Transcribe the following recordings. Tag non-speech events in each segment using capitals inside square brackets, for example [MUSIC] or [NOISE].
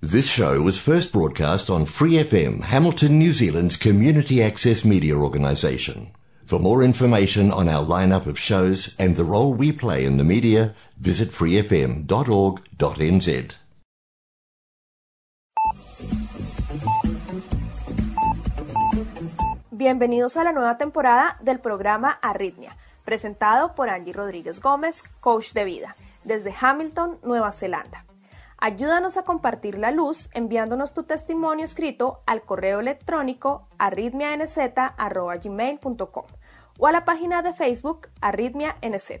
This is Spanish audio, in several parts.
This show was first broadcast on Free FM, Hamilton, New Zealand's community access media organisation. For more information on our lineup of shows and the role we play in the media, visit freefm.org.nz. Bienvenidos a la nueva temporada del programa Arritmia, presentado por Angie Rodríguez Gómez, coach de vida, desde Hamilton, Nueva Zelanda. Ayúdanos a compartir la luz enviándonos tu testimonio escrito al correo electrónico arritmianz.gmail.com o a la página de Facebook Arritmia NZ.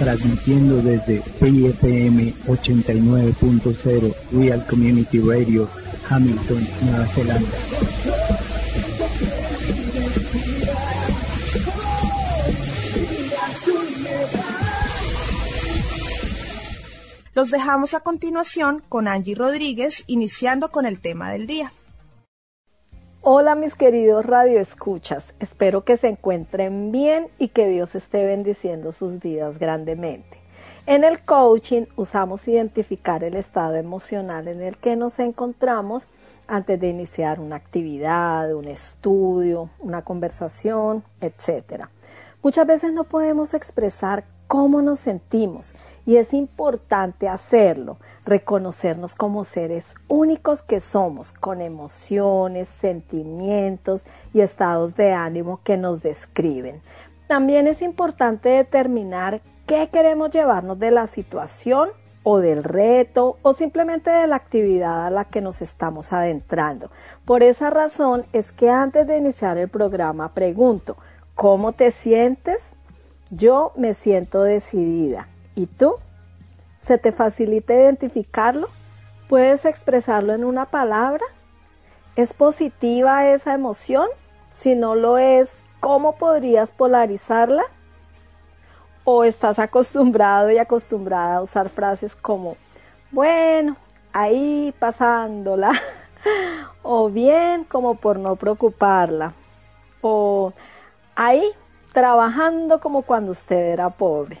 transmitiendo desde PFM 89.0 Real Community Radio, Hamilton, Nueva Zelanda. Los dejamos a continuación con Angie Rodríguez, iniciando con el tema del día. Hola mis queridos radioescuchas, espero que se encuentren bien y que Dios esté bendiciendo sus vidas grandemente. En el coaching usamos identificar el estado emocional en el que nos encontramos antes de iniciar una actividad, un estudio, una conversación, etc. Muchas veces no podemos expresar cómo nos sentimos y es importante hacerlo, reconocernos como seres únicos que somos, con emociones, sentimientos y estados de ánimo que nos describen. También es importante determinar qué queremos llevarnos de la situación o del reto o simplemente de la actividad a la que nos estamos adentrando. Por esa razón es que antes de iniciar el programa pregunto, ¿cómo te sientes? Yo me siento decidida. ¿Y tú? ¿Se te facilita identificarlo? ¿Puedes expresarlo en una palabra? ¿Es positiva esa emoción? Si no lo es, ¿cómo podrías polarizarla? ¿O estás acostumbrado y acostumbrada a usar frases como, bueno, ahí pasándola? [LAUGHS] o bien como por no preocuparla? O ahí trabajando como cuando usted era pobre.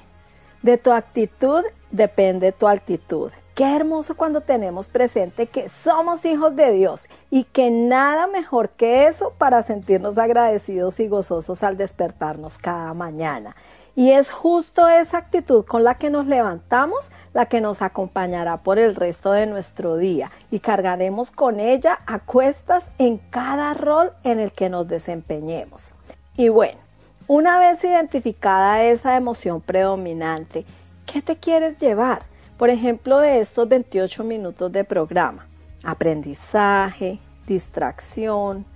De tu actitud depende tu altitud. Qué hermoso cuando tenemos presente que somos hijos de Dios y que nada mejor que eso para sentirnos agradecidos y gozosos al despertarnos cada mañana. Y es justo esa actitud con la que nos levantamos la que nos acompañará por el resto de nuestro día y cargaremos con ella a cuestas en cada rol en el que nos desempeñemos. Y bueno, una vez identificada esa emoción predominante, ¿qué te quieres llevar? Por ejemplo, de estos 28 minutos de programa. Aprendizaje, distracción,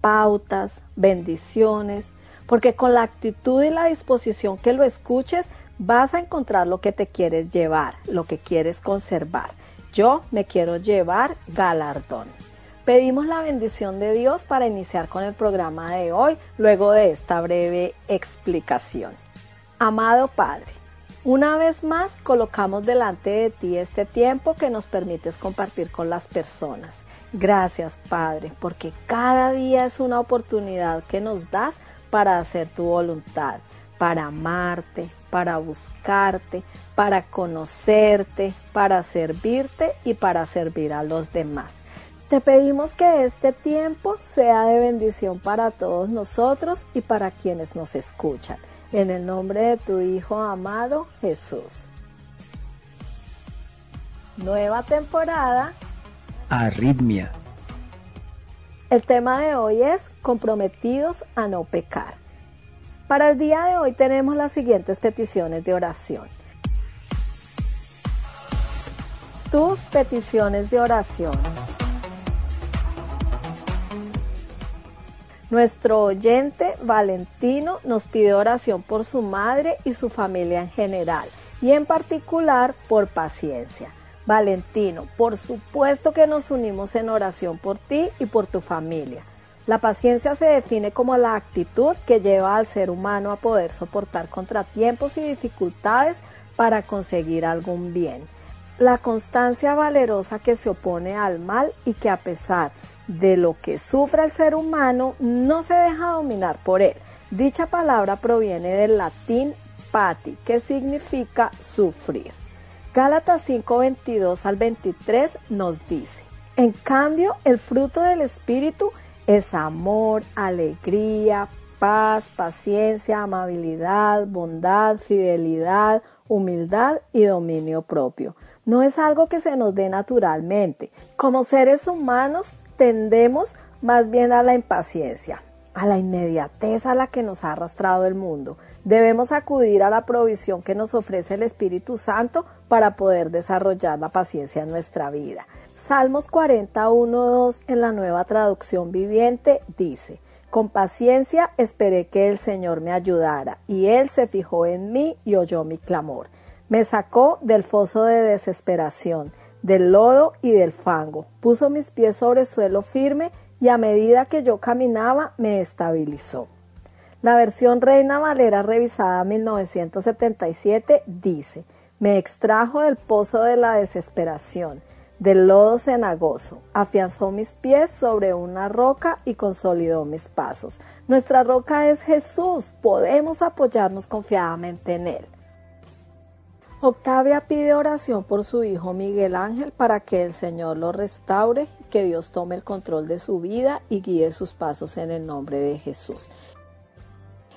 pautas, bendiciones, porque con la actitud y la disposición que lo escuches, vas a encontrar lo que te quieres llevar, lo que quieres conservar. Yo me quiero llevar galardón. Pedimos la bendición de Dios para iniciar con el programa de hoy, luego de esta breve explicación. Amado Padre, una vez más colocamos delante de ti este tiempo que nos permites compartir con las personas. Gracias Padre, porque cada día es una oportunidad que nos das para hacer tu voluntad, para amarte, para buscarte, para conocerte, para servirte y para servir a los demás. Te pedimos que este tiempo sea de bendición para todos nosotros y para quienes nos escuchan. En el nombre de tu Hijo amado Jesús. Nueva temporada. Arritmia. El tema de hoy es comprometidos a no pecar. Para el día de hoy tenemos las siguientes peticiones de oración. tus peticiones de oración. Nuestro oyente Valentino nos pide oración por su madre y su familia en general y en particular por paciencia. Valentino, por supuesto que nos unimos en oración por ti y por tu familia. La paciencia se define como la actitud que lleva al ser humano a poder soportar contratiempos y dificultades para conseguir algún bien. La constancia valerosa que se opone al mal y que a pesar de lo que sufre el ser humano no se deja dominar por él. Dicha palabra proviene del latín pati, que significa sufrir. Gálatas 5, 22 al 23 nos dice, en cambio, el fruto del Espíritu es amor, alegría, paz, paciencia, amabilidad, bondad, fidelidad, humildad y dominio propio. No es algo que se nos dé naturalmente. Como seres humanos tendemos más bien a la impaciencia, a la inmediatez a la que nos ha arrastrado el mundo. Debemos acudir a la provisión que nos ofrece el Espíritu Santo para poder desarrollar la paciencia en nuestra vida. Salmos 41.2 en la nueva traducción viviente dice, con paciencia esperé que el Señor me ayudara, y Él se fijó en mí y oyó mi clamor. Me sacó del foso de desesperación del lodo y del fango. Puso mis pies sobre suelo firme y a medida que yo caminaba me estabilizó. La versión Reina Valera revisada 1977 dice, me extrajo del pozo de la desesperación, del lodo cenagoso, afianzó mis pies sobre una roca y consolidó mis pasos. Nuestra roca es Jesús, podemos apoyarnos confiadamente en Él. Octavia pide oración por su hijo Miguel Ángel para que el Señor lo restaure, que Dios tome el control de su vida y guíe sus pasos en el nombre de Jesús.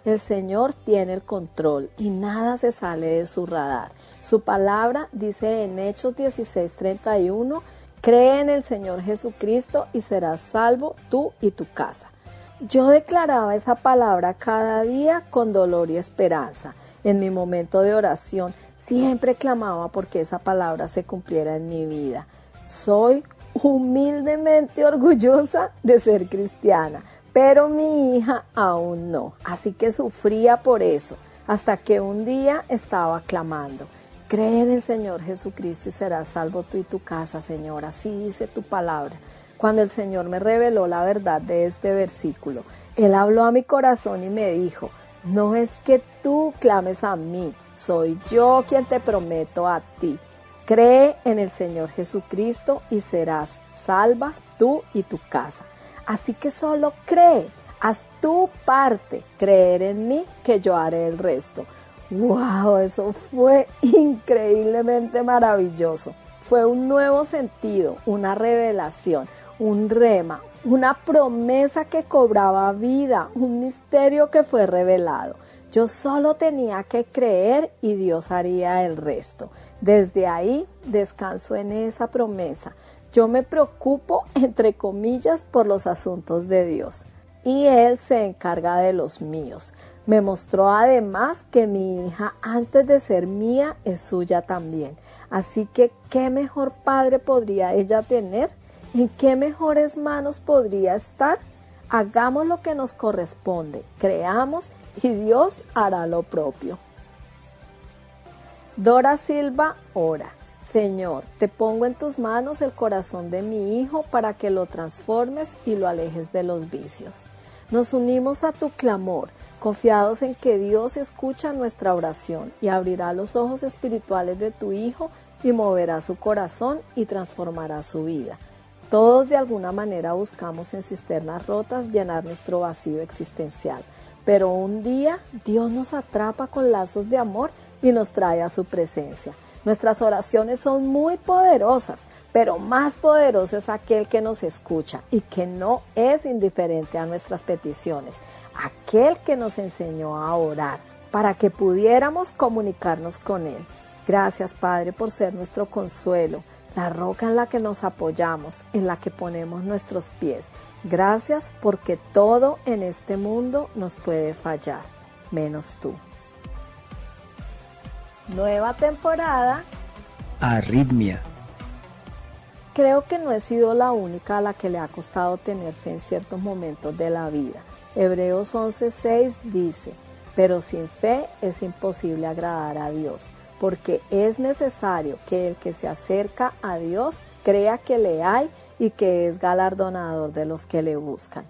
El Señor tiene el control y nada se sale de su radar. Su palabra dice en Hechos 16:31, cree en el Señor Jesucristo y serás salvo tú y tu casa. Yo declaraba esa palabra cada día con dolor y esperanza en mi momento de oración Siempre clamaba porque esa palabra se cumpliera en mi vida. Soy humildemente orgullosa de ser cristiana, pero mi hija aún no. Así que sufría por eso, hasta que un día estaba clamando. Cree en el Señor Jesucristo y serás salvo tú y tu casa, Señor. Así dice tu palabra. Cuando el Señor me reveló la verdad de este versículo, Él habló a mi corazón y me dijo, no es que tú clames a mí, soy yo quien te prometo a ti. Cree en el Señor Jesucristo y serás salva tú y tu casa. Así que solo cree, haz tu parte, creer en mí que yo haré el resto. ¡Wow! Eso fue increíblemente maravilloso. Fue un nuevo sentido, una revelación, un rema, una promesa que cobraba vida, un misterio que fue revelado. Yo solo tenía que creer y Dios haría el resto. Desde ahí descanso en esa promesa. Yo me preocupo, entre comillas, por los asuntos de Dios y Él se encarga de los míos. Me mostró además que mi hija, antes de ser mía, es suya también. Así que, ¿qué mejor padre podría ella tener? ¿En qué mejores manos podría estar? Hagamos lo que nos corresponde, creamos y Dios hará lo propio. Dora Silva ora. Señor, te pongo en tus manos el corazón de mi hijo para que lo transformes y lo alejes de los vicios. Nos unimos a tu clamor, confiados en que Dios escucha nuestra oración y abrirá los ojos espirituales de tu hijo y moverá su corazón y transformará su vida. Todos de alguna manera buscamos en cisternas rotas llenar nuestro vacío existencial. Pero un día Dios nos atrapa con lazos de amor y nos trae a su presencia. Nuestras oraciones son muy poderosas, pero más poderoso es aquel que nos escucha y que no es indiferente a nuestras peticiones, aquel que nos enseñó a orar para que pudiéramos comunicarnos con Él. Gracias Padre por ser nuestro consuelo, la roca en la que nos apoyamos, en la que ponemos nuestros pies. Gracias porque todo en este mundo nos puede fallar, menos tú. Nueva temporada. Arritmia. Creo que no he sido la única a la que le ha costado tener fe en ciertos momentos de la vida. Hebreos 11:6 dice, pero sin fe es imposible agradar a Dios, porque es necesario que el que se acerca a Dios crea que le hay y que es galardonador de los que le buscan.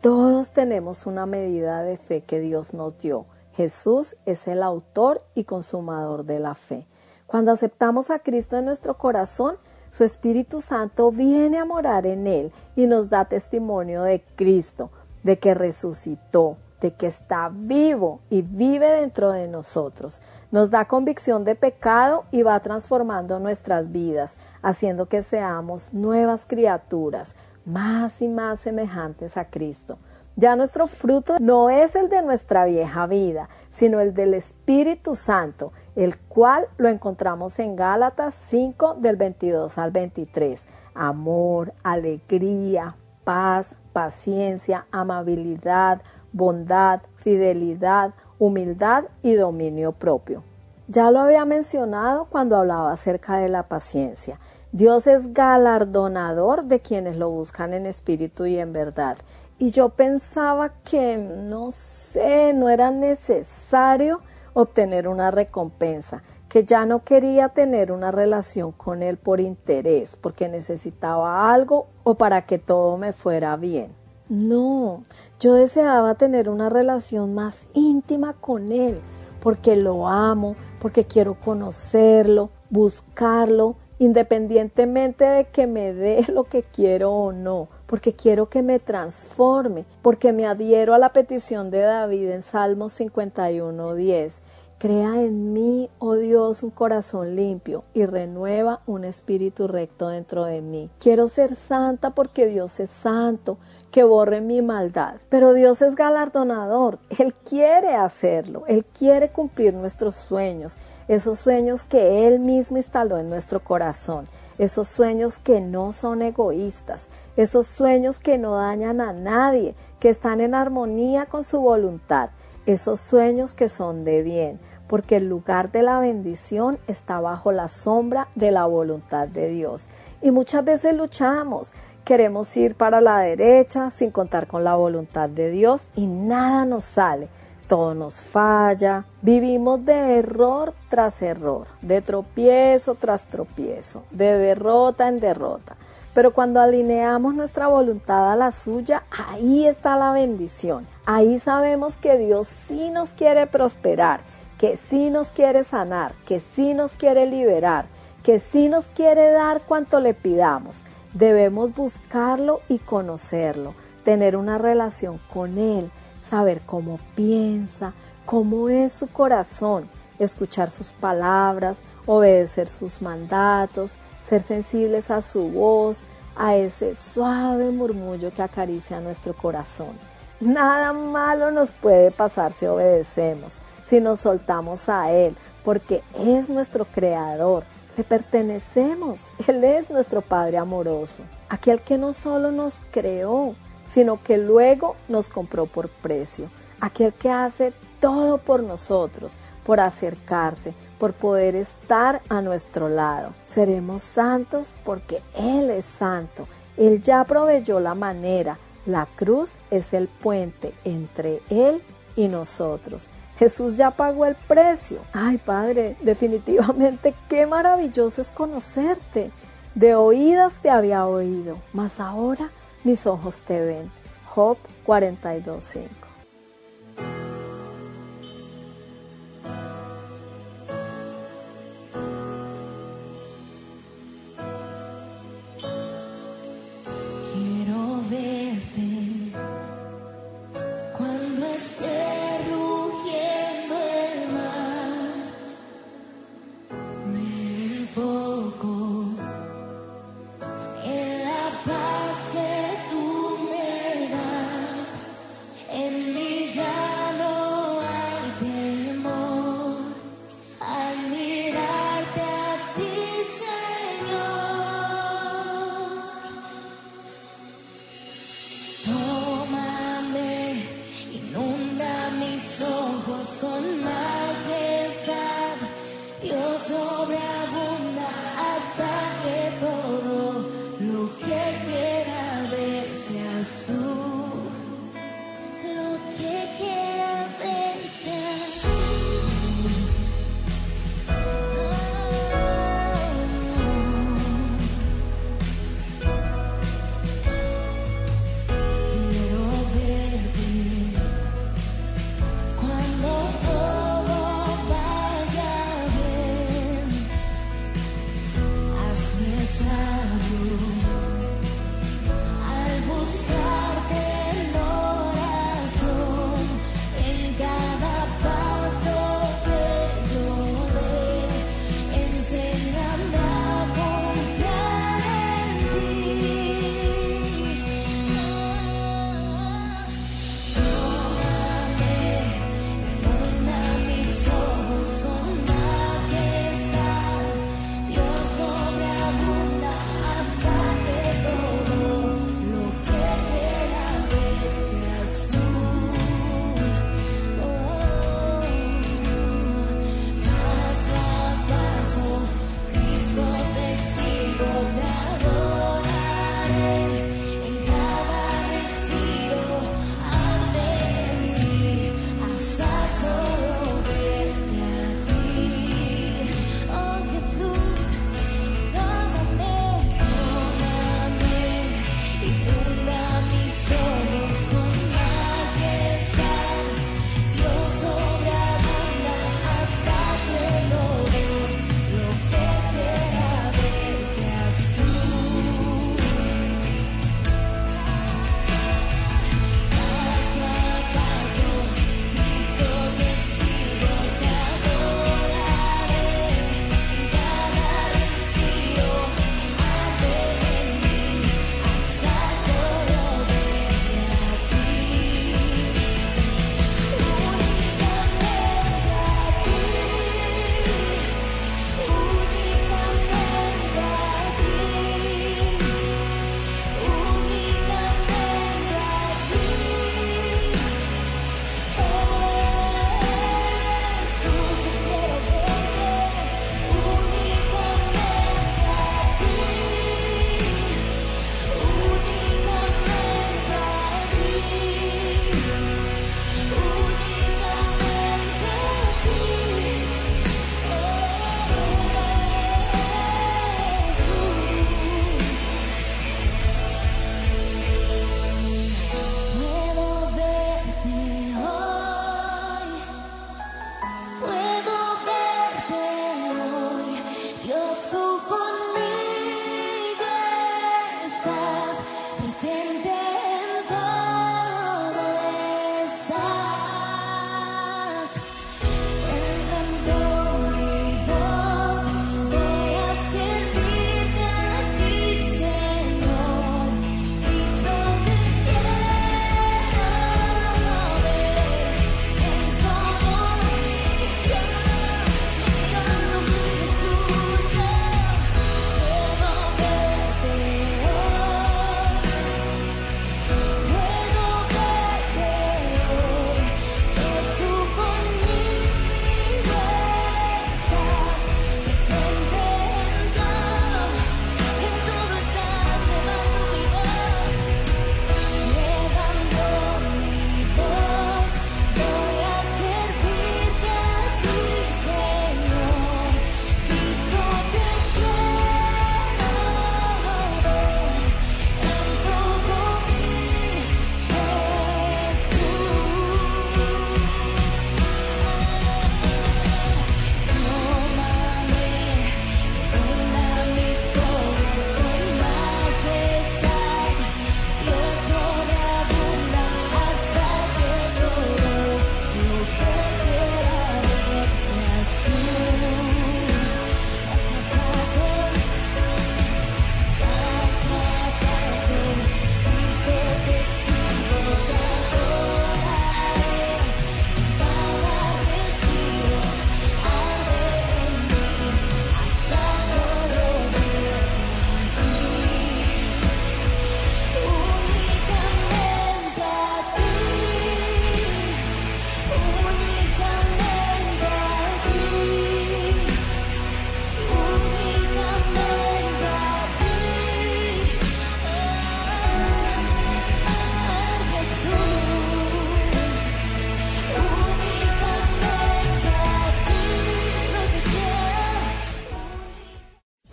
Todos tenemos una medida de fe que Dios nos dio. Jesús es el autor y consumador de la fe. Cuando aceptamos a Cristo en nuestro corazón, su Espíritu Santo viene a morar en él y nos da testimonio de Cristo, de que resucitó, de que está vivo y vive dentro de nosotros. Nos da convicción de pecado y va transformando nuestras vidas, haciendo que seamos nuevas criaturas, más y más semejantes a Cristo. Ya nuestro fruto no es el de nuestra vieja vida, sino el del Espíritu Santo, el cual lo encontramos en Gálatas 5 del 22 al 23. Amor, alegría, paz, paciencia, amabilidad, bondad, fidelidad, humildad y dominio propio. Ya lo había mencionado cuando hablaba acerca de la paciencia. Dios es galardonador de quienes lo buscan en espíritu y en verdad. Y yo pensaba que, no sé, no era necesario obtener una recompensa, que ya no quería tener una relación con Él por interés, porque necesitaba algo o para que todo me fuera bien. No, yo deseaba tener una relación más íntima con Él, porque lo amo, porque quiero conocerlo, buscarlo, independientemente de que me dé [LAUGHS] lo que quiero o no, porque quiero que me transforme, porque me adhiero a la petición de David en Salmos 51.10 Crea en mí, oh Dios, un corazón limpio y renueva un espíritu recto dentro de mí. Quiero ser santa porque Dios es santo, que borre mi maldad. Pero Dios es galardonador, Él quiere hacerlo, Él quiere cumplir nuestros sueños, esos sueños que Él mismo instaló en nuestro corazón, esos sueños que no son egoístas, esos sueños que no dañan a nadie, que están en armonía con su voluntad, esos sueños que son de bien. Porque el lugar de la bendición está bajo la sombra de la voluntad de Dios. Y muchas veces luchamos, queremos ir para la derecha sin contar con la voluntad de Dios y nada nos sale. Todo nos falla, vivimos de error tras error, de tropiezo tras tropiezo, de derrota en derrota. Pero cuando alineamos nuestra voluntad a la suya, ahí está la bendición. Ahí sabemos que Dios sí nos quiere prosperar que sí nos quiere sanar, que sí nos quiere liberar, que sí nos quiere dar cuanto le pidamos. Debemos buscarlo y conocerlo, tener una relación con Él, saber cómo piensa, cómo es su corazón, escuchar sus palabras, obedecer sus mandatos, ser sensibles a su voz, a ese suave murmullo que acaricia nuestro corazón. Nada malo nos puede pasar si obedecemos si nos soltamos a Él, porque es nuestro creador, pertenecemos, Él es nuestro Padre amoroso, aquel que no solo nos creó, sino que luego nos compró por precio, aquel que hace todo por nosotros, por acercarse, por poder estar a nuestro lado. Seremos santos porque Él es santo. Él ya proveyó la manera. La cruz es el puente entre Él y nosotros. Jesús ya pagó el precio. Ay, Padre, definitivamente qué maravilloso es conocerte. De oídas te había oído, mas ahora mis ojos te ven. Job 42.5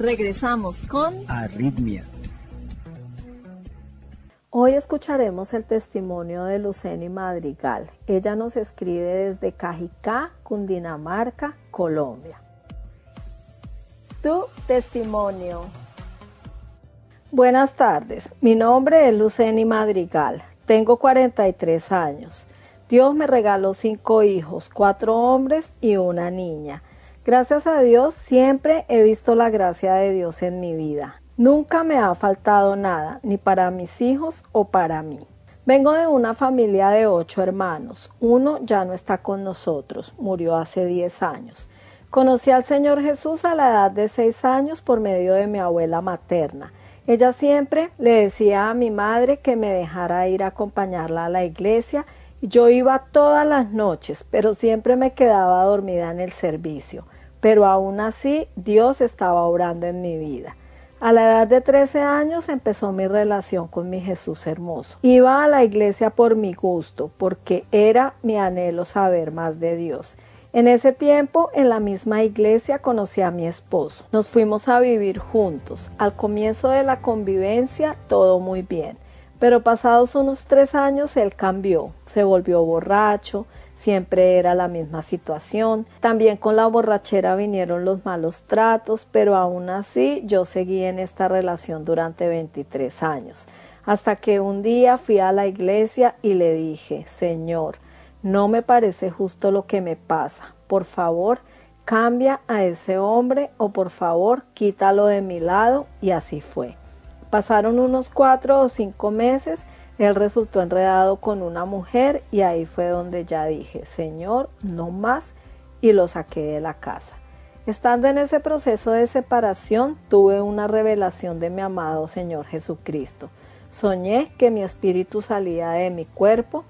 Regresamos con Arritmia. Hoy escucharemos el testimonio de Luceni Madrigal. Ella nos escribe desde Cajicá, Cundinamarca, Colombia. Tu testimonio. Buenas tardes, mi nombre es Luceni Madrigal, tengo 43 años. Dios me regaló cinco hijos, cuatro hombres y una niña. Gracias a Dios siempre he visto la gracia de Dios en mi vida. Nunca me ha faltado nada, ni para mis hijos o para mí. Vengo de una familia de ocho hermanos. Uno ya no está con nosotros, murió hace diez años. Conocí al Señor Jesús a la edad de seis años por medio de mi abuela materna. Ella siempre le decía a mi madre que me dejara ir a acompañarla a la iglesia yo iba todas las noches, pero siempre me quedaba dormida en el servicio pero aún así Dios estaba obrando en mi vida. A la edad de 13 años empezó mi relación con mi Jesús hermoso. Iba a la iglesia por mi gusto, porque era mi anhelo saber más de Dios. En ese tiempo, en la misma iglesia, conocí a mi esposo. Nos fuimos a vivir juntos. Al comienzo de la convivencia, todo muy bien. Pero pasados unos tres años, él cambió. Se volvió borracho, siempre era la misma situación. También con la borrachera vinieron los malos tratos, pero aún así yo seguí en esta relación durante 23 años. Hasta que un día fui a la iglesia y le dije, Señor, no me parece justo lo que me pasa. Por favor, cambia a ese hombre o por favor, quítalo de mi lado. Y así fue. Pasaron unos cuatro o cinco meses él resultó enredado con una mujer y ahí fue donde ya dije, Señor, no más, y lo saqué de la casa. Estando en ese proceso de separación, tuve una revelación de mi amado Señor Jesucristo. Soñé que mi espíritu salía de mi cuerpo,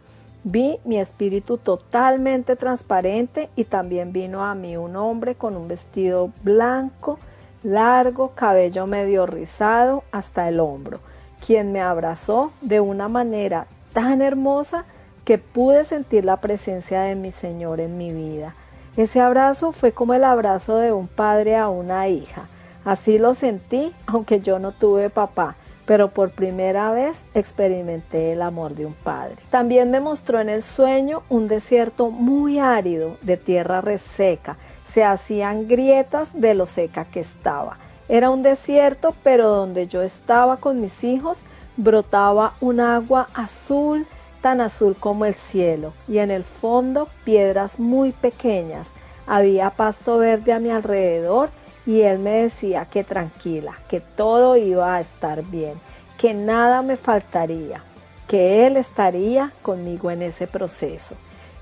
vi mi espíritu totalmente transparente y también vino a mí un hombre con un vestido blanco, largo, cabello medio rizado hasta el hombro quien me abrazó de una manera tan hermosa que pude sentir la presencia de mi Señor en mi vida. Ese abrazo fue como el abrazo de un padre a una hija. Así lo sentí, aunque yo no tuve papá, pero por primera vez experimenté el amor de un padre. También me mostró en el sueño un desierto muy árido, de tierra reseca. Se hacían grietas de lo seca que estaba. Era un desierto, pero donde yo estaba con mis hijos brotaba un agua azul, tan azul como el cielo, y en el fondo piedras muy pequeñas. Había pasto verde a mi alrededor y él me decía que tranquila, que todo iba a estar bien, que nada me faltaría, que él estaría conmigo en ese proceso.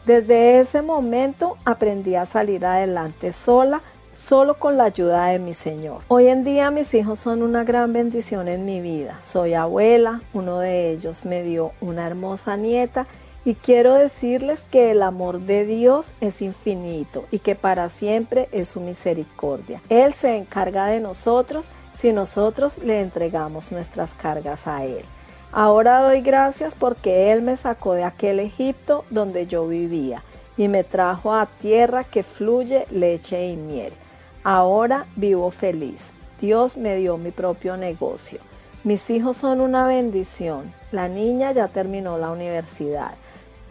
Desde ese momento aprendí a salir adelante sola, solo con la ayuda de mi Señor. Hoy en día mis hijos son una gran bendición en mi vida. Soy abuela, uno de ellos me dio una hermosa nieta y quiero decirles que el amor de Dios es infinito y que para siempre es su misericordia. Él se encarga de nosotros si nosotros le entregamos nuestras cargas a Él. Ahora doy gracias porque Él me sacó de aquel Egipto donde yo vivía y me trajo a tierra que fluye leche y miel. Ahora vivo feliz. Dios me dio mi propio negocio. Mis hijos son una bendición. La niña ya terminó la universidad.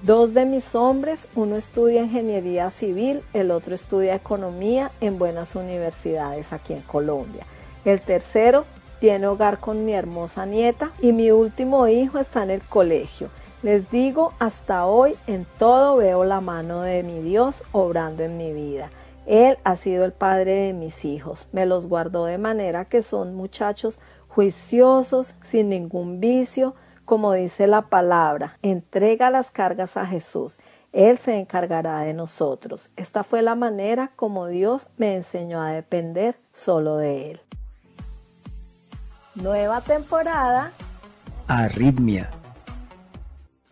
Dos de mis hombres, uno estudia ingeniería civil, el otro estudia economía en buenas universidades aquí en Colombia. El tercero tiene hogar con mi hermosa nieta y mi último hijo está en el colegio. Les digo, hasta hoy en todo veo la mano de mi Dios obrando en mi vida. Él ha sido el padre de mis hijos, me los guardó de manera que son muchachos juiciosos, sin ningún vicio, como dice la palabra, entrega las cargas a Jesús. Él se encargará de nosotros. Esta fue la manera como Dios me enseñó a depender solo de Él. Nueva temporada. Arritmia.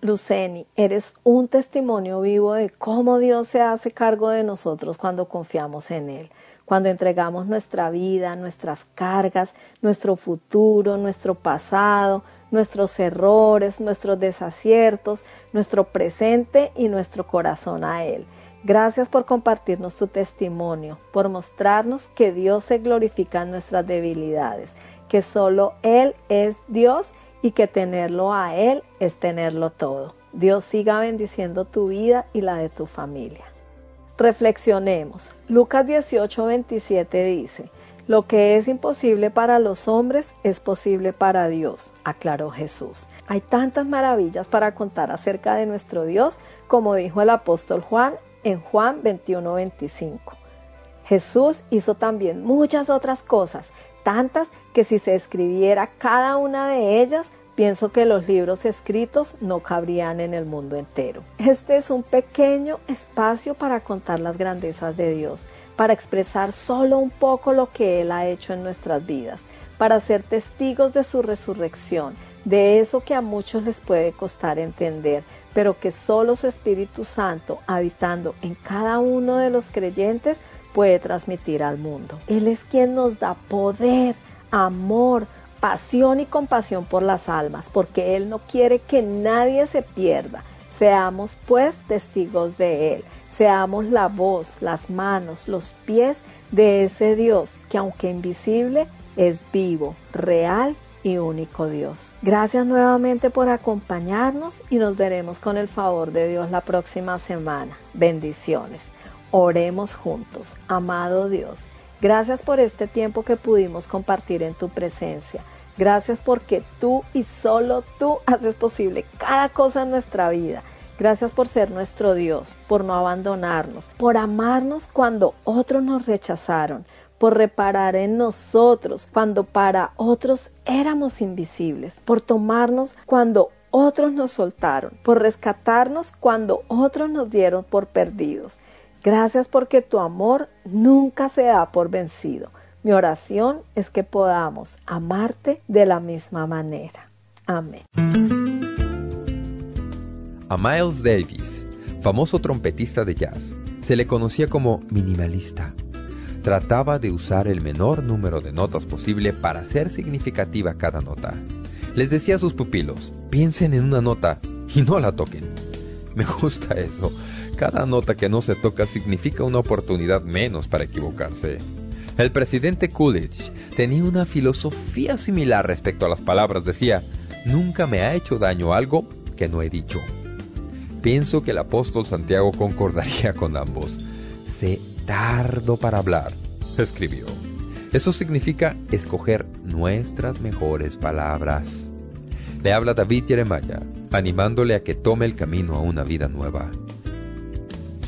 Luceni, eres un testimonio vivo de cómo Dios se hace cargo de nosotros cuando confiamos en Él, cuando entregamos nuestra vida, nuestras cargas, nuestro futuro, nuestro pasado, nuestros errores, nuestros desaciertos, nuestro presente y nuestro corazón a Él. Gracias por compartirnos tu testimonio, por mostrarnos que Dios se glorifica en nuestras debilidades que solo Él es Dios y que tenerlo a Él es tenerlo todo. Dios siga bendiciendo tu vida y la de tu familia. Reflexionemos. Lucas 18, 27 dice, Lo que es imposible para los hombres es posible para Dios, aclaró Jesús. Hay tantas maravillas para contar acerca de nuestro Dios, como dijo el apóstol Juan en Juan 21, 25. Jesús hizo también muchas otras cosas, tantas que si se escribiera cada una de ellas, pienso que los libros escritos no cabrían en el mundo entero. Este es un pequeño espacio para contar las grandezas de Dios, para expresar solo un poco lo que Él ha hecho en nuestras vidas, para ser testigos de su resurrección, de eso que a muchos les puede costar entender, pero que solo su Espíritu Santo, habitando en cada uno de los creyentes, puede transmitir al mundo. Él es quien nos da poder amor, pasión y compasión por las almas, porque Él no quiere que nadie se pierda. Seamos pues testigos de Él, seamos la voz, las manos, los pies de ese Dios que aunque invisible es vivo, real y único Dios. Gracias nuevamente por acompañarnos y nos veremos con el favor de Dios la próxima semana. Bendiciones. Oremos juntos. Amado Dios. Gracias por este tiempo que pudimos compartir en tu presencia. Gracias porque tú y solo tú haces posible cada cosa en nuestra vida. Gracias por ser nuestro Dios, por no abandonarnos, por amarnos cuando otros nos rechazaron, por reparar en nosotros cuando para otros éramos invisibles, por tomarnos cuando otros nos soltaron, por rescatarnos cuando otros nos dieron por perdidos. Gracias porque tu amor nunca se da por vencido. Mi oración es que podamos amarte de la misma manera. Amén. A Miles Davis, famoso trompetista de jazz, se le conocía como minimalista. Trataba de usar el menor número de notas posible para hacer significativa cada nota. Les decía a sus pupilos, piensen en una nota y no la toquen. [LAUGHS] Me gusta eso cada nota que no se toca significa una oportunidad menos para equivocarse. El presidente Coolidge tenía una filosofía similar respecto a las palabras. Decía, nunca me ha hecho daño algo que no he dicho. Pienso que el apóstol Santiago concordaría [LAUGHS] con ambos. Sé tardo para hablar, escribió. Eso significa escoger nuestras mejores palabras. Le habla David Jeremiah, animándole a que tome el camino a una vida nueva.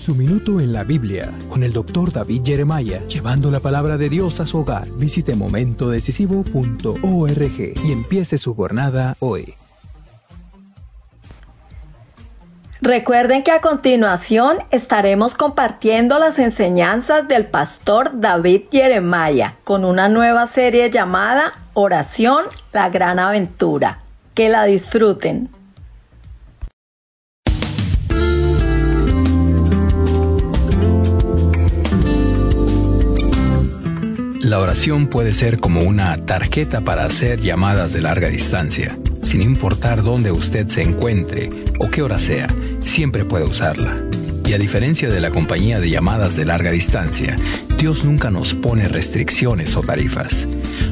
Su minuto en la Biblia con el doctor David Jeremiah, llevando la palabra de Dios a su hogar. Visite momentodecisivo.org y empiece su jornada hoy. Recuerden que a continuación estaremos compartiendo las enseñanzas del pastor David Jeremiah con una nueva serie llamada Oración, la gran aventura. Que la disfruten. La oración puede ser como una tarjeta para hacer llamadas de larga distancia. Sin importar dónde usted se encuentre o qué hora sea, siempre puede usarla. Y a diferencia de la compañía de llamadas de larga distancia, Dios nunca nos pone restricciones o tarifas.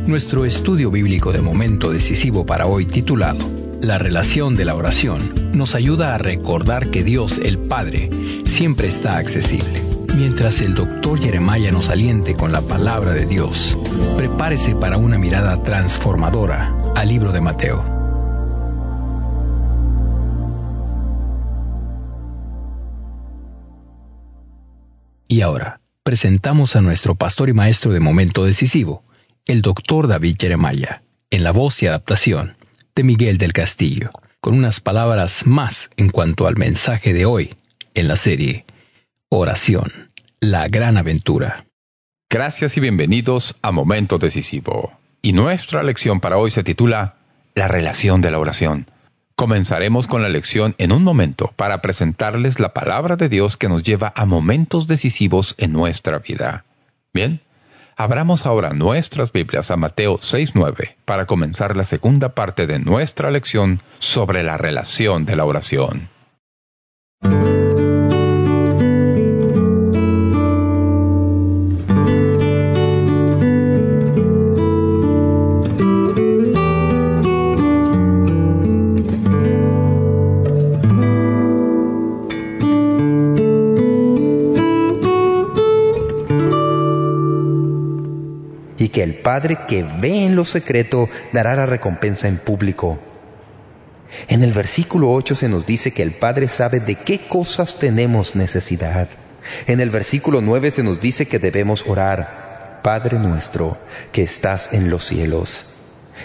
Nuestro estudio bíblico de momento decisivo para hoy titulado La relación de la oración nos ayuda a recordar que Dios el Padre siempre está accesible. Mientras el doctor Jeremiah nos aliente con la palabra de Dios, prepárese para una mirada transformadora al libro de Mateo. Y ahora, presentamos a nuestro pastor y maestro de momento decisivo, el doctor David Jeremiah, en la voz y adaptación de Miguel del Castillo, con unas palabras más en cuanto al mensaje de hoy en la serie Oración, la gran aventura. Gracias y bienvenidos a Momento Decisivo. Y nuestra lección para hoy se titula La relación de la oración. Comenzaremos con la lección en un momento para presentarles la palabra de Dios que nos lleva a momentos decisivos en nuestra vida. Bien, abramos ahora nuestras Biblias a Mateo 6.9 para comenzar la segunda parte de nuestra lección sobre la relación de la oración. Que el Padre que ve en lo secreto dará la recompensa en público. En el versículo 8 se nos dice que el Padre sabe de qué cosas tenemos necesidad. En el versículo 9 se nos dice que debemos orar, Padre nuestro, que estás en los cielos.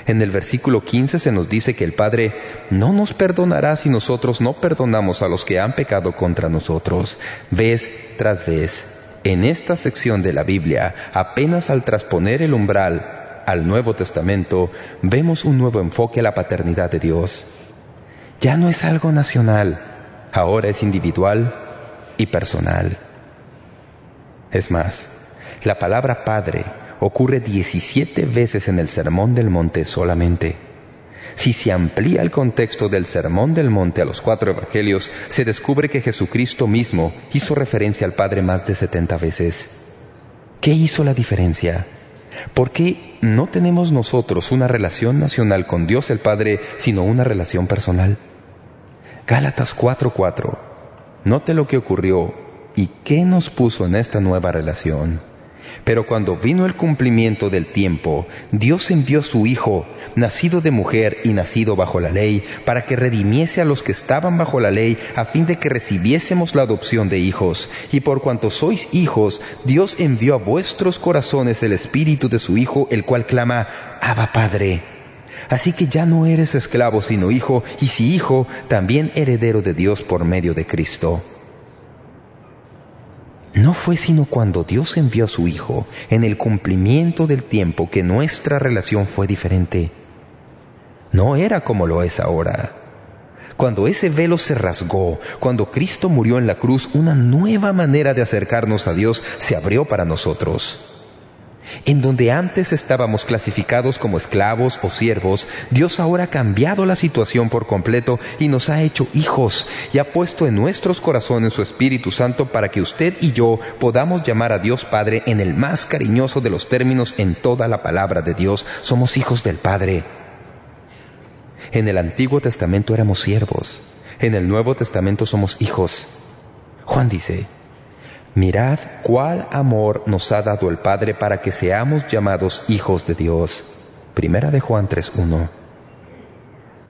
En el versículo 15 se nos dice que el Padre no nos perdonará si nosotros no perdonamos a los que han pecado contra nosotros, vez tras vez. En esta sección de la Biblia, apenas al trasponer el umbral al Nuevo Testamento, vemos un nuevo enfoque a la paternidad de Dios. Ya no es algo nacional, ahora es individual y personal. Es más, la palabra Padre ocurre 17 veces en el Sermón del Monte solamente. Si se amplía el contexto del Sermón del Monte a los cuatro evangelios, se descubre que Jesucristo mismo hizo referencia al Padre más de 70 veces. ¿Qué hizo la diferencia? ¿Por qué no tenemos nosotros una relación nacional con Dios el Padre, sino una relación personal? Gálatas 4:4. Note lo que ocurrió y qué nos puso en esta nueva relación. Pero cuando vino el cumplimiento del tiempo, Dios envió su Hijo, nacido de mujer y nacido bajo la ley, para que redimiese a los que estaban bajo la ley, a fin de que recibiésemos la adopción de hijos. Y por cuanto sois hijos, Dios envió a vuestros corazones el Espíritu de su Hijo, el cual clama, Abba Padre. Así que ya no eres esclavo, sino hijo, y si hijo, también heredero de Dios por medio de Cristo. No fue sino cuando Dios envió a su Hijo en el cumplimiento del tiempo que nuestra relación fue diferente. No era como lo es ahora. Cuando ese velo se rasgó, cuando Cristo murió en la cruz, una nueva manera de acercarnos a Dios se abrió para nosotros. En donde antes estábamos clasificados como esclavos o siervos, Dios ahora ha cambiado la situación por completo y nos ha hecho hijos y ha puesto en nuestros corazones su Espíritu Santo para que usted y yo podamos llamar a Dios Padre en el más cariñoso de los términos en toda la palabra de Dios. Somos hijos del Padre. En el Antiguo Testamento éramos siervos. En el Nuevo Testamento somos hijos. Juan dice, Mirad cuál amor nos ha dado el Padre para que seamos llamados hijos de Dios. Primera de Juan 3.1.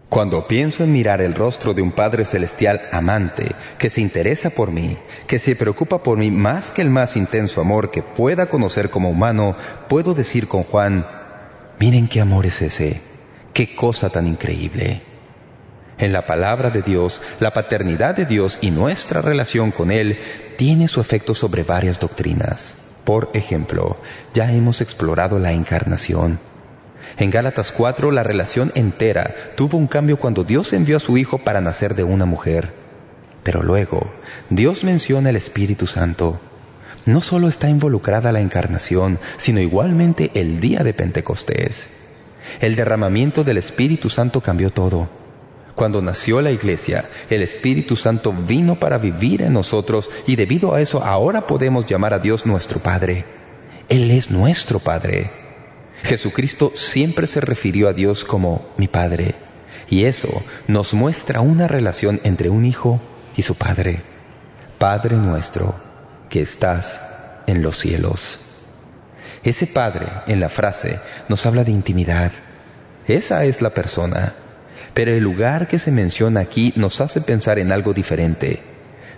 Cuando pienso en mirar el rostro de un Padre Celestial amante, que se interesa por mí, que se preocupa por mí más que el más intenso amor que pueda conocer como humano, puedo decir con Juan, miren qué amor es ese, qué cosa tan increíble. En la palabra de Dios, la paternidad de Dios y nuestra relación con Él tiene su efecto sobre varias doctrinas. Por ejemplo, ya hemos explorado la encarnación, en Gálatas 4 la relación entera tuvo un cambio cuando Dios envió a su Hijo para nacer de una mujer. Pero luego, Dios menciona el Espíritu Santo. No solo está involucrada la encarnación, sino igualmente el día de Pentecostés. El derramamiento del Espíritu Santo cambió todo. Cuando nació la iglesia, el Espíritu Santo vino para vivir en nosotros y debido a eso ahora podemos llamar a Dios nuestro Padre. Él es nuestro Padre. Jesucristo siempre se refirió a Dios como mi Padre, y eso nos muestra una relación entre un hijo y su Padre. Padre nuestro, que estás en los cielos. Ese Padre, en la frase, nos habla de intimidad. Esa es la persona. Pero el lugar que se menciona aquí nos hace pensar en algo diferente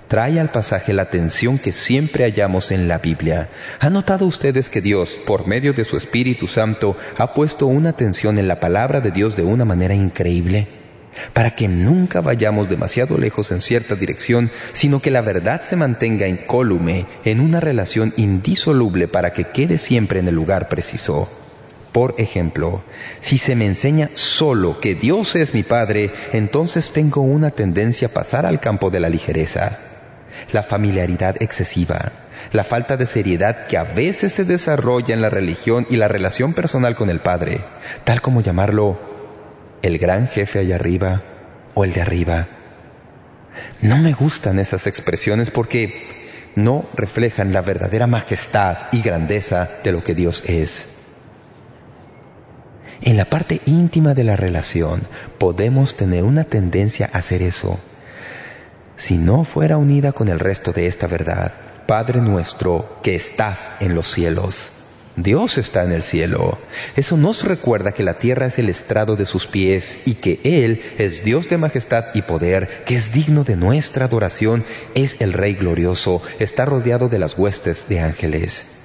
trae al pasaje la atención que siempre hallamos en la Biblia. ¿Han notado ustedes que Dios, por medio de su Espíritu Santo, ha puesto una atención en la palabra de Dios de una manera increíble? Para que nunca vayamos demasiado lejos en cierta dirección, sino que la verdad se mantenga incólume, en una relación indisoluble para que quede siempre en el lugar preciso. Por ejemplo, si se me enseña solo que Dios es mi Padre, entonces tengo una tendencia a pasar al campo de la ligereza la familiaridad excesiva, la falta de seriedad que a veces se desarrolla en la religión y la relación personal con el Padre, tal como llamarlo el gran jefe allá arriba o el de arriba. No me gustan esas expresiones porque no reflejan la verdadera majestad y grandeza de lo que Dios es. En la parte íntima de la relación podemos tener una tendencia a hacer eso, si no fuera unida con el resto de esta verdad. Padre nuestro que estás en los cielos. Dios está en el cielo. Eso nos recuerda que la tierra es el estrado de sus pies y que Él es Dios de majestad y poder, que es digno de nuestra adoración, es el Rey glorioso, está rodeado de las huestes de ángeles.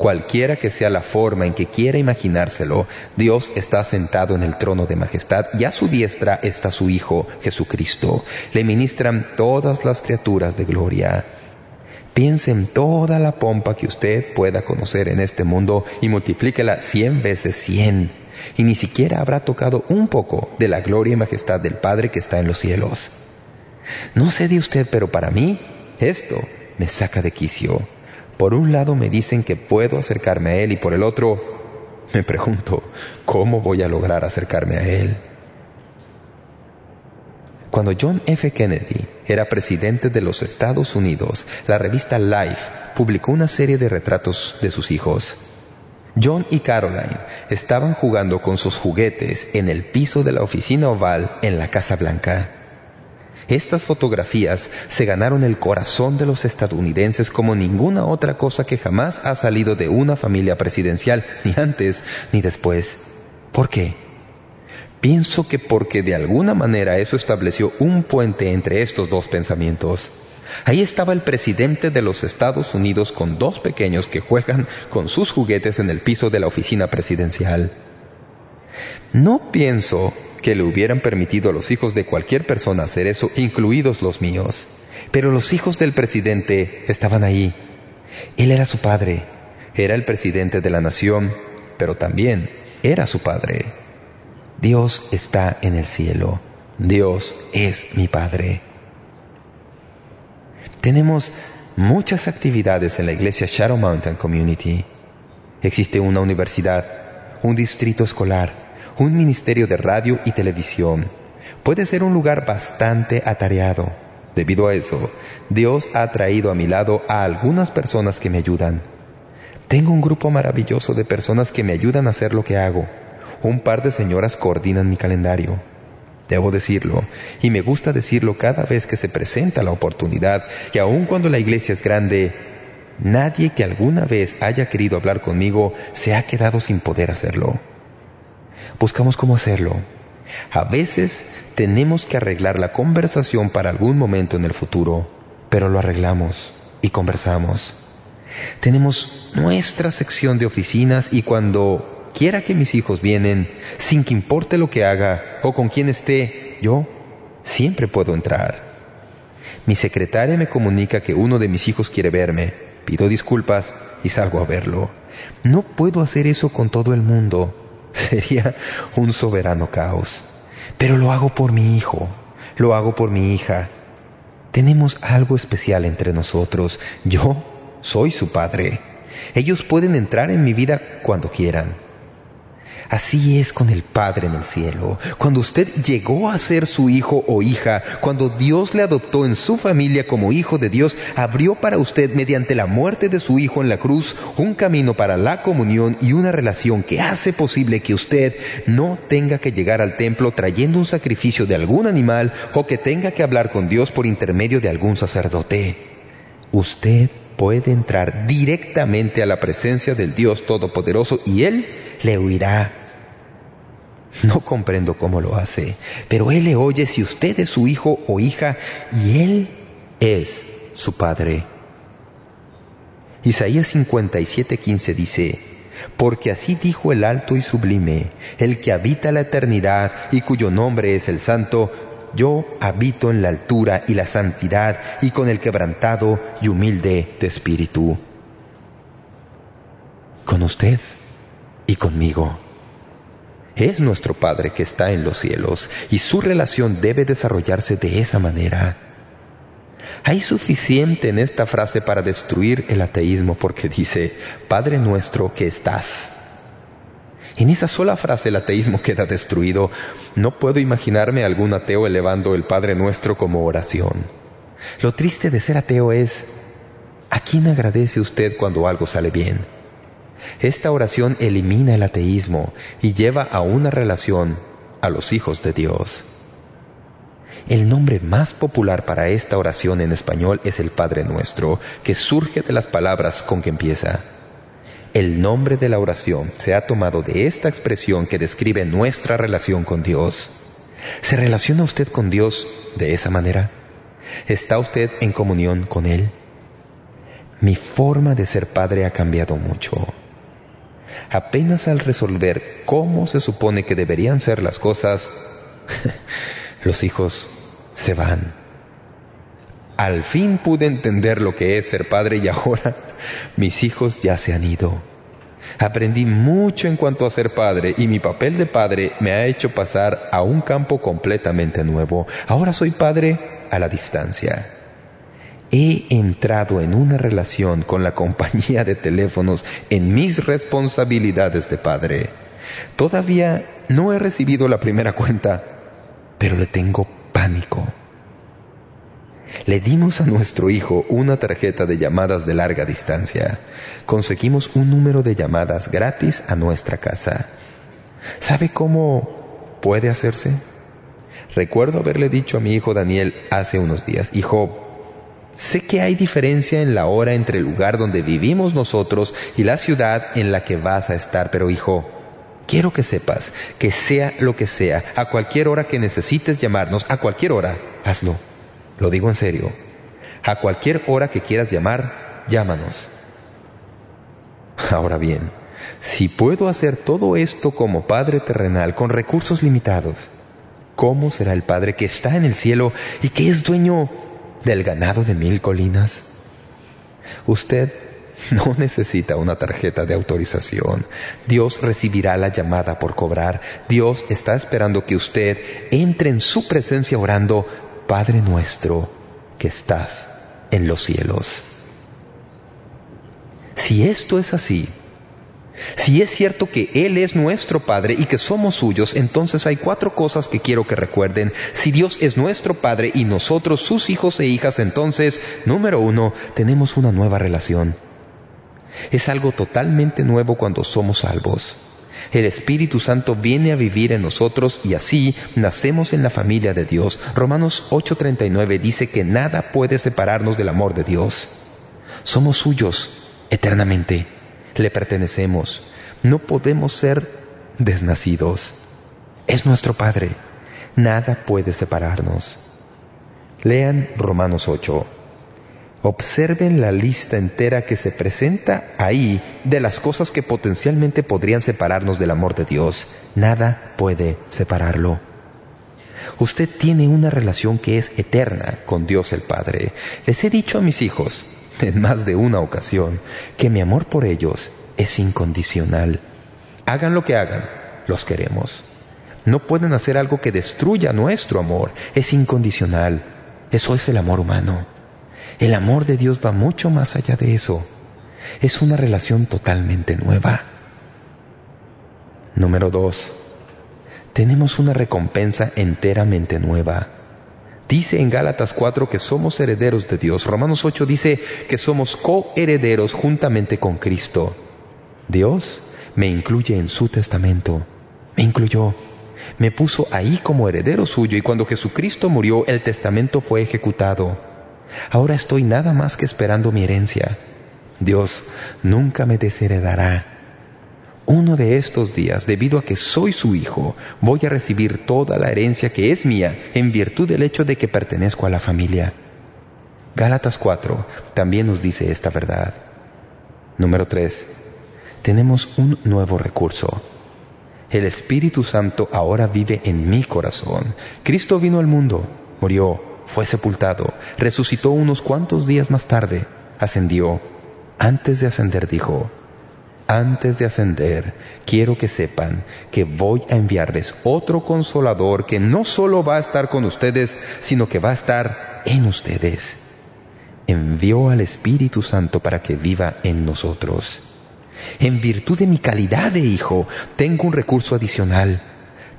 Cualquiera que sea la forma en que quiera imaginárselo, Dios está sentado en el trono de majestad y a su diestra está su Hijo, Jesucristo. Le ministran todas las criaturas de gloria. Piense en toda la pompa que usted pueda conocer en este mundo y multiplíquela cien veces cien. Y ni siquiera habrá tocado un poco de la gloria y majestad del Padre que está en los cielos. No sé de usted, pero para mí esto me saca de quicio. Por un lado me dicen que puedo acercarme a Él y por el otro me pregunto, ¿cómo voy a lograr acercarme a Él? Cuando John F. Kennedy era presidente de los Estados Unidos, la revista Life publicó una serie de retratos de sus hijos. John y Caroline estaban jugando con sus juguetes en el piso de la oficina oval en la Casa Blanca. Estas fotografías se ganaron el corazón de los estadounidenses como ninguna otra cosa que jamás ha salido de una familia presidencial, ni antes ni después. ¿Por qué? Pienso que porque de alguna manera eso estableció un puente entre estos dos pensamientos. Ahí estaba el presidente de los Estados Unidos con dos pequeños que juegan con sus juguetes en el piso de la oficina presidencial. No pienso que le hubieran permitido a los hijos de cualquier persona hacer eso, incluidos los míos. Pero los hijos del presidente estaban ahí. Él era su padre, era el presidente de la nación, pero también era su padre. Dios está en el cielo. Dios es mi Padre. Tenemos muchas actividades en la iglesia Shadow Mountain Community. Existe una universidad, un distrito escolar, un ministerio de radio y televisión. Puede ser un lugar bastante atareado. Debido a eso, Dios ha traído a mi lado a algunas personas que me ayudan. Tengo un grupo maravilloso de personas que me ayudan a hacer lo que hago. Un par de señoras coordinan mi calendario. Debo decirlo, y me gusta decirlo cada vez que se presenta la oportunidad, que aun cuando la iglesia es grande, nadie que alguna vez haya querido hablar conmigo se ha quedado sin poder hacerlo. Buscamos cómo hacerlo. A veces tenemos que arreglar la conversación para algún momento en el futuro, pero lo arreglamos y conversamos. Tenemos nuestra sección de oficinas y cuando quiera que mis hijos vienen, sin que importe lo que haga o con quién esté, yo siempre puedo entrar. Mi secretaria me comunica que uno de mis hijos quiere verme. Pido disculpas y salgo a verlo. No puedo hacer eso con todo el mundo. [LAUGHS] Sería un soberano caos. Pero lo hago por mi hijo, lo hago por mi hija. Tenemos algo especial entre nosotros. Yo soy su padre. Ellos pueden entrar en mi vida cuando quieran. Así es con el Padre en el cielo. Cuando usted llegó a ser su hijo o hija, cuando Dios le adoptó en su familia como hijo de Dios, abrió para usted mediante la muerte de su hijo en la cruz un camino para la comunión y una relación que hace posible que usted no tenga que llegar al templo trayendo un sacrificio de algún animal o que tenga que hablar con Dios por intermedio de algún sacerdote. Usted puede entrar directamente a la presencia del Dios Todopoderoso y Él le oirá no comprendo cómo lo hace, pero Él le oye si usted es su hijo o hija y Él es su Padre. Isaías 57:15 dice, Porque así dijo el alto y sublime, el que habita la eternidad y cuyo nombre es el santo, yo habito en la altura y la santidad y con el quebrantado y humilde de espíritu. Con usted y conmigo. Es nuestro Padre que está en los cielos y su relación debe desarrollarse de esa manera. Hay suficiente en esta frase para destruir el ateísmo porque dice, Padre nuestro que estás. En esa sola frase el ateísmo queda destruido. No puedo imaginarme algún ateo elevando el Padre nuestro como oración. Lo triste de ser ateo es, ¿a quién agradece usted cuando algo sale bien? Esta oración elimina el ateísmo y lleva a una relación a los hijos de Dios. El nombre más popular para esta oración en español es el Padre Nuestro, que surge de las palabras con que empieza. El nombre de la oración se ha tomado de esta expresión que describe nuestra relación con Dios. ¿Se relaciona usted con Dios de esa manera? ¿Está usted en comunión con Él? Mi forma de ser padre ha cambiado mucho. Apenas al resolver cómo se supone que deberían ser las cosas, [LAUGHS] los hijos se van. Al fin pude entender lo que es ser padre y ahora [LAUGHS] mis hijos ya se han ido. Aprendí mucho en cuanto a ser padre y mi papel de padre me ha hecho pasar a un campo completamente nuevo. Ahora soy padre a la distancia he entrado en una relación con la compañía de teléfonos en mis responsabilidades de padre. Todavía no he recibido la primera cuenta, pero le tengo pánico. Le dimos a nuestro hijo una tarjeta de llamadas de larga distancia. Conseguimos un número de llamadas gratis a nuestra casa. ¿Sabe cómo puede hacerse? Recuerdo haberle dicho a mi hijo Daniel hace unos días, hijo, Sé que hay diferencia en la hora entre el lugar donde vivimos nosotros y la ciudad en la que vas a estar, pero hijo, quiero que sepas que sea lo que sea, a cualquier hora que necesites llamarnos, a cualquier hora, hazlo. Lo digo en serio. A cualquier hora que quieras llamar, llámanos. Ahora bien, si puedo hacer todo esto como Padre terrenal con recursos limitados, ¿cómo será el Padre que está en el cielo y que es dueño del ganado de mil colinas? Usted no [LAUGHS] necesita una tarjeta de autorización. Dios recibirá la llamada por cobrar. Dios está esperando que usted entre en su presencia orando, Padre nuestro que estás en los cielos. Si esto es así, si es cierto que Él es nuestro Padre y que somos suyos, entonces hay cuatro cosas que quiero que recuerden. Si Dios es nuestro Padre y nosotros sus hijos e hijas, entonces, número uno, tenemos una nueva relación. Es algo totalmente nuevo cuando somos salvos. El Espíritu Santo viene a vivir en nosotros y así nacemos en la familia de Dios. Romanos 8:39 dice que nada puede separarnos del amor de Dios. Somos suyos eternamente le pertenecemos. No podemos ser desnacidos. es nuestro Padre. Nada puede separarnos. Lean Romanos 8. Observen la lista entera que se presenta ahí de las cosas que potencialmente podrían separarnos del amor de Dios. Nada puede separarlo. Usted tiene una relación que es eterna con Dios el Padre. Les he dicho a mis hijos, [LAUGHS] en más de una ocasión, que mi amor por ellos es incondicional. Hagan lo que hagan, los queremos. No pueden hacer algo que destruya nuestro amor. Es incondicional. Eso es el amor humano. El amor de Dios va mucho más allá de eso. Es una relación totalmente nueva. Número dos. Tenemos una recompensa enteramente nueva. Dice en Gálatas 4 que somos herederos de Dios. Romanos 8 dice que somos coherederos juntamente con Cristo. Dios me incluye en su testamento. Me incluyó. Me puso ahí como heredero suyo y cuando Jesucristo murió el testamento fue ejecutado. Ahora estoy nada más que esperando mi herencia. Dios nunca me desheredará. Uno de estos días, debido a que soy su hijo, voy a recibir toda la herencia que es mía en virtud del hecho de que pertenezco a la familia. Gálatas 4 también nos dice esta verdad. Número 3. Tenemos un nuevo recurso. El Espíritu Santo ahora vive en mi corazón. Cristo vino al mundo, murió, fue sepultado, resucitó unos cuantos días más tarde, ascendió. Antes de ascender dijo, antes de ascender, quiero que sepan que voy a enviarles otro consolador que no solo va a estar con ustedes, sino que va a estar en ustedes. Envió al Espíritu Santo para que viva en nosotros. En virtud de mi calidad de hijo, tengo un recurso adicional.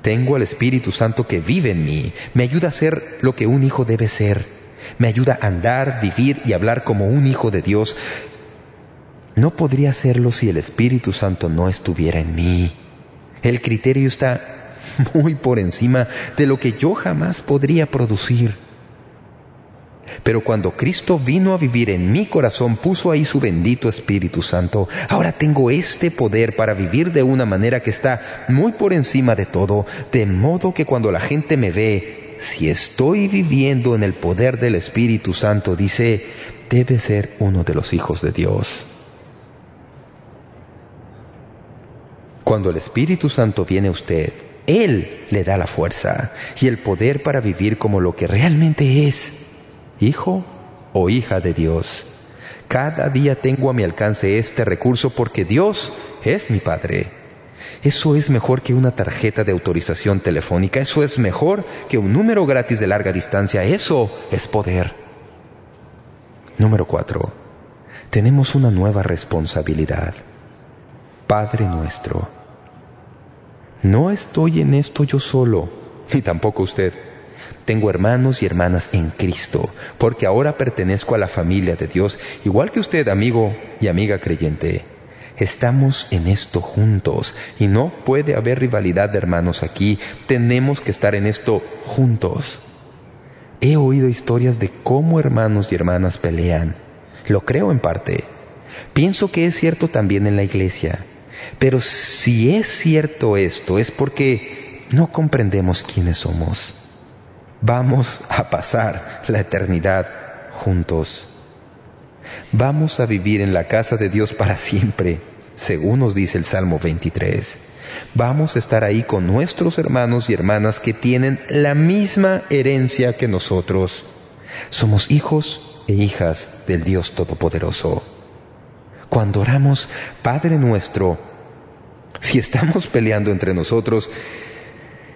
Tengo al Espíritu Santo que vive en mí. Me ayuda a ser lo que un hijo debe ser. Me ayuda a andar, vivir y hablar como un hijo de Dios. No podría hacerlo si el Espíritu Santo no estuviera en mí. El criterio está [LAUGHS] muy por encima de lo que yo jamás podría producir. Pero cuando Cristo vino a vivir en mi corazón, puso ahí su bendito Espíritu Santo. Ahora tengo este poder para vivir de una manera que está muy por encima de todo, de modo que cuando la gente me ve, si estoy viviendo en el poder del Espíritu Santo, dice, debe ser uno de los hijos de Dios. Cuando el Espíritu Santo viene a usted, Él le da la fuerza y el poder para vivir como lo que realmente es hijo o hija de Dios. Cada día tengo a mi alcance este recurso porque Dios es mi Padre. Eso es mejor que una tarjeta de autorización telefónica. Eso es mejor que un número gratis de larga distancia. Eso es poder. Número cuatro. Tenemos una nueva responsabilidad. Padre nuestro. No estoy en esto yo solo, ni tampoco usted. Tengo hermanos y hermanas en Cristo, porque ahora pertenezco a la familia de Dios, igual que usted, amigo y amiga creyente. Estamos en esto juntos y no puede haber rivalidad de hermanos aquí. Tenemos que estar en esto juntos. He oído historias de cómo hermanos y hermanas pelean. Lo creo en parte. Pienso que es cierto también en la iglesia. Pero si es cierto esto es porque no comprendemos quiénes somos vamos a pasar la eternidad juntos. Vamos a vivir en la casa de Dios para siempre, según nos dice el Salmo 23. Vamos a estar ahí con nuestros hermanos y hermanas que tienen la misma herencia que nosotros. Somos hijos e hijas del Dios Todopoderoso. Cuando oramos, Padre nuestro, si estamos peleando entre nosotros,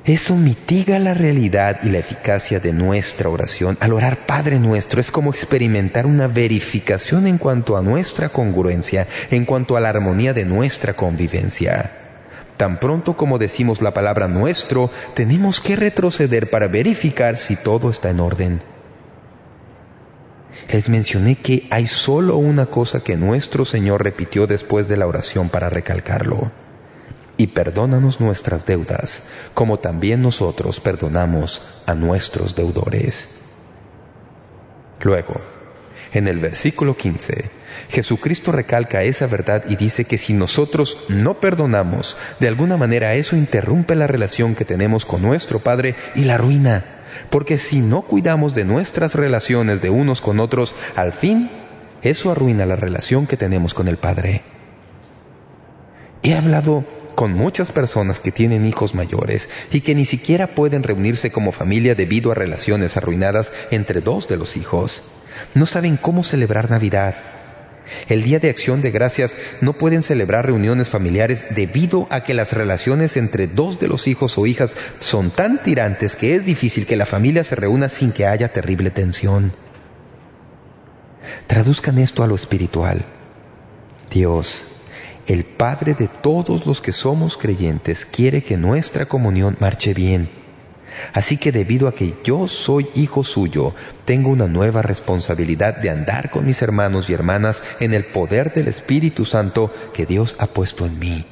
eso mitiga la realidad y la eficacia de nuestra oración. Al orar Padre nuestro es como experimentar una verificación en cuanto a nuestra congruencia, en cuanto a la armonía de nuestra convivencia. Tan pronto como decimos la palabra nuestro, tenemos que retroceder para verificar si todo está en orden. Les mencioné que hay solo una cosa que nuestro Señor repitió después de la oración para recalcarlo y perdónanos nuestras deudas, como también nosotros perdonamos a nuestros deudores. Luego, En el versículo 15, Jesucristo recalca esa verdad y dice que si nosotros no perdonamos, de alguna manera eso interrumpe la relación que tenemos con nuestro Padre y la arruina. Porque si no cuidamos de nuestras relaciones de unos con otros, al fin, eso arruina la relación que tenemos con el Padre. He hablado con muchas personas que tienen hijos mayores y que ni siquiera pueden reunirse como familia debido a relaciones arruinadas entre dos de los hijos. No saben cómo celebrar Navidad, el Día de Acción de Gracias no pueden celebrar reuniones familiares debido a que las relaciones entre dos de los hijos o hijas son tan tirantes que es difícil que la familia se reúna sin que haya terrible tensión. Traduzcan esto a lo espiritual. Dios, el Padre de todos los que somos creyentes, quiere que nuestra comunión marche bien Así que debido a que yo soy hijo suyo, tengo una nueva responsabilidad de andar con mis hermanos y hermanas en el poder del Espíritu Santo que Dios ha puesto en mí.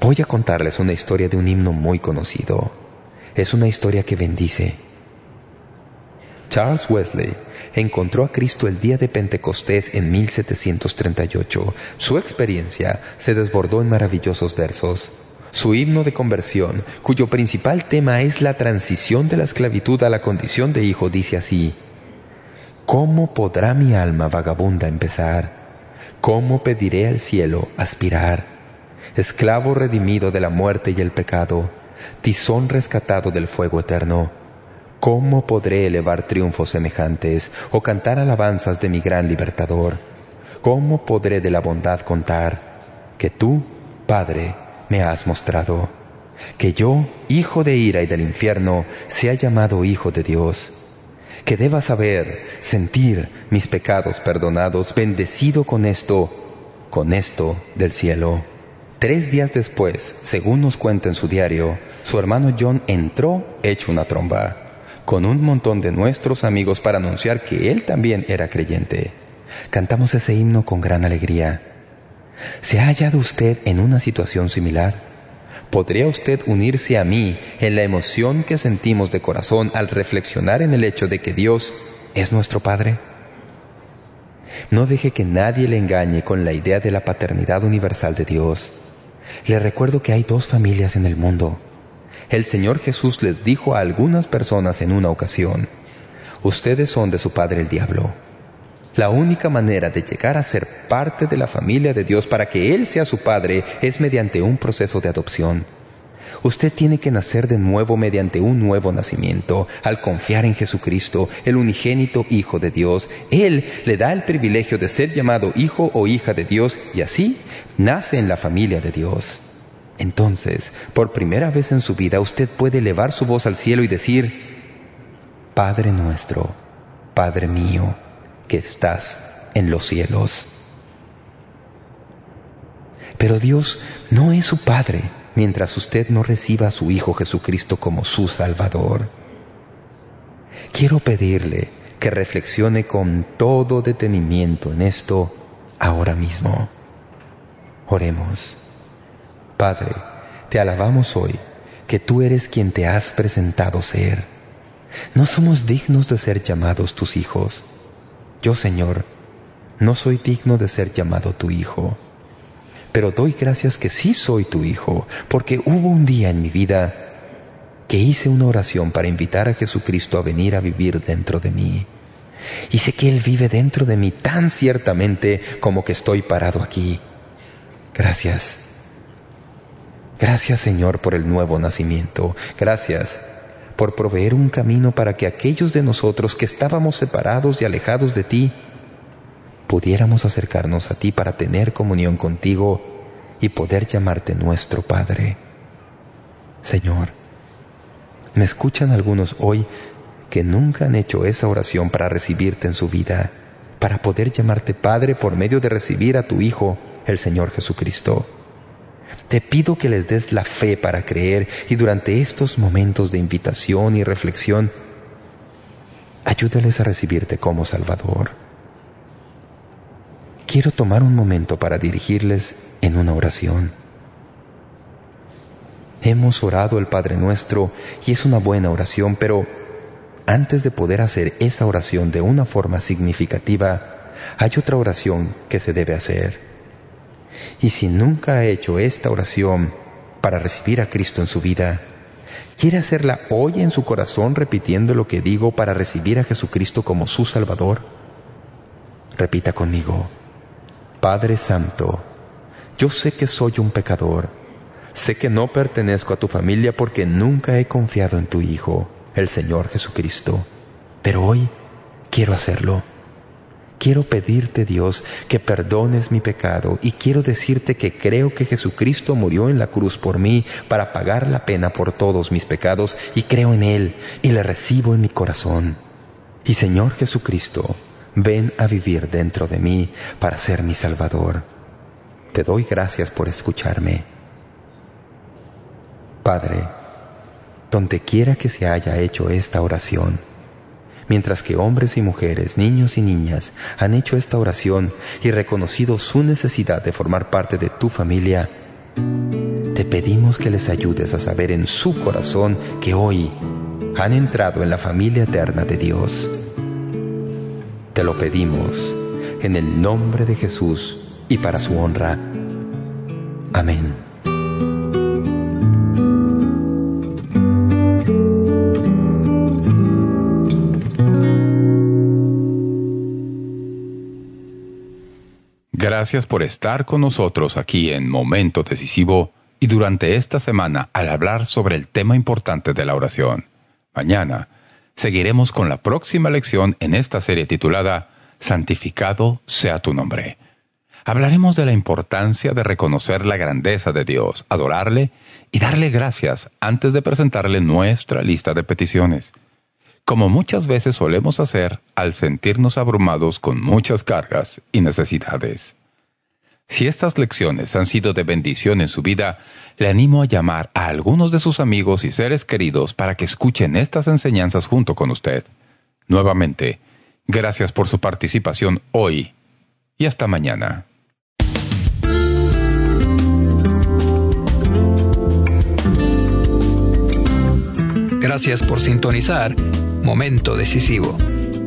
Voy a contarles una historia de un himno muy conocido. Es una historia que bendice. Charles Wesley encontró a Cristo el día de Pentecostés en 1738. Su experiencia se desbordó en maravillosos versos. Su himno de conversión, cuyo principal tema es la transición de la esclavitud a la condición de hijo, dice así, ¿Cómo podrá mi alma vagabunda empezar? ¿Cómo pediré al cielo aspirar? Esclavo redimido de la muerte y el pecado, tizón rescatado del fuego eterno, ¿cómo podré elevar triunfos semejantes o cantar alabanzas de mi gran libertador? ¿Cómo podré de la bondad contar que tú, Padre, me has mostrado, que yo, hijo de ira y del infierno, sea llamado hijo de Dios, que deba saber, sentir mis pecados perdonados, bendecido con esto, con esto del cielo. Tres días después, según nos cuenta en su diario, su hermano John entró hecho una tromba, con un montón de nuestros amigos para anunciar que él también era creyente. Cantamos ese himno con gran alegría. ¿Se ha hallado usted en una situación similar? ¿Podría usted unirse a mí en la emoción que sentimos de corazón al reflexionar en el hecho de que Dios es nuestro Padre? No deje que nadie le engañe con la idea de la paternidad universal de Dios. Le recuerdo que hay dos familias en el mundo. El Señor Jesús les dijo a algunas personas en una ocasión, Ustedes son de su padre el diablo la única manera de llegar a ser parte de la familia de Dios para que Él sea su Padre es mediante un proceso de adopción. Usted tiene que nacer de nuevo mediante un nuevo nacimiento. Al confiar en Jesucristo, el unigénito Hijo de Dios, Él le da el privilegio de ser llamado hijo o hija de Dios y así nace en la familia de Dios. Entonces, por primera vez en su vida, usted puede elevar su voz al cielo y decir, Padre nuestro, Padre mío, que estás en los cielos. Pero Dios no es su Padre mientras usted no reciba a su Hijo Jesucristo como su Salvador. Quiero pedirle que reflexione con todo detenimiento en esto ahora mismo. Oremos. Padre, te alabamos hoy que tú eres quien te has presentado ser. No somos dignos de ser llamados tus hijos, yo, Señor, no soy digno de ser llamado tu Hijo, pero doy gracias que sí soy tu Hijo, porque hubo un día en mi vida que hice una oración para invitar a Jesucristo a venir a vivir dentro de mí. Y sé que Él vive dentro de mí tan ciertamente como que estoy parado aquí. Gracias. Gracias, Señor, por el nuevo nacimiento. Gracias por proveer un camino para que aquellos de nosotros que estábamos separados y alejados de ti, pudiéramos acercarnos a ti para tener comunión contigo y poder llamarte nuestro Padre. Señor, me escuchan algunos hoy que nunca han hecho esa oración para recibirte en su vida, para poder llamarte Padre por medio de recibir a tu Hijo, el Señor Jesucristo. Te pido que les des la fe para creer y durante estos momentos de invitación y reflexión, ayúdales a recibirte como Salvador. Quiero tomar un momento para dirigirles en una oración. Hemos orado el Padre Nuestro y es una buena oración, pero antes de poder hacer esta oración de una forma significativa, hay otra oración que se debe hacer. Y si nunca ha hecho esta oración para recibir a Cristo en su vida, ¿quiere hacerla hoy en su corazón repitiendo lo que digo para recibir a Jesucristo como su Salvador? Repita conmigo, Padre Santo, yo sé que soy un pecador. Sé que no pertenezco a tu familia porque nunca he confiado en tu Hijo, el Señor Jesucristo. Pero hoy quiero hacerlo. Quiero pedirte, Dios, que perdones mi pecado y quiero decirte que creo que Jesucristo murió en la cruz por mí para pagar la pena por todos mis pecados y creo en Él y le recibo en mi corazón. Y Señor Jesucristo, ven a vivir dentro de mí para ser mi Salvador. Te doy gracias por escucharme. Padre, donde quiera que se haya hecho esta oración, mientras que hombres y mujeres, niños y niñas han hecho esta oración y reconocido su necesidad de formar parte de tu familia, te pedimos que les ayudes a saber en su corazón que hoy han entrado en la familia eterna de Dios. Te lo pedimos en el nombre de Jesús y para su honra. Amén. Gracias por estar con nosotros aquí en Momento Decisivo y durante esta semana al hablar sobre el tema importante de la oración. Mañana seguiremos con la próxima lección en esta serie titulada Santificado sea tu nombre. Hablaremos de la importancia de reconocer la grandeza de Dios, adorarle y darle gracias antes de presentarle nuestra lista de peticiones como muchas veces solemos hacer al sentirnos abrumados con muchas cargas y necesidades. Si estas lecciones han sido de bendición en su vida, le animo a llamar a algunos de sus amigos y seres queridos para que escuchen estas enseñanzas junto con usted. Nuevamente, gracias por su participación hoy y hasta mañana. Gracias por sintonizar Momento Decisivo.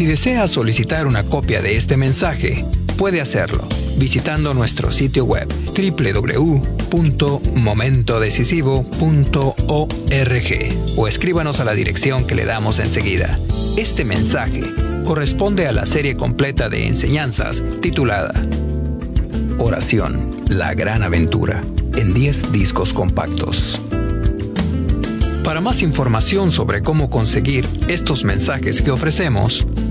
Si desea solicitar una copia de este mensaje, puede hacerlo visitando nuestro sitio web www.momentodecisivo.org o escríbanos a la dirección que le damos enseguida. Este mensaje corresponde a la serie completa de enseñanzas titulada Oración, la gran aventura, en 10 discos compactos. Para más información sobre cómo conseguir estos mensajes que ofrecemos,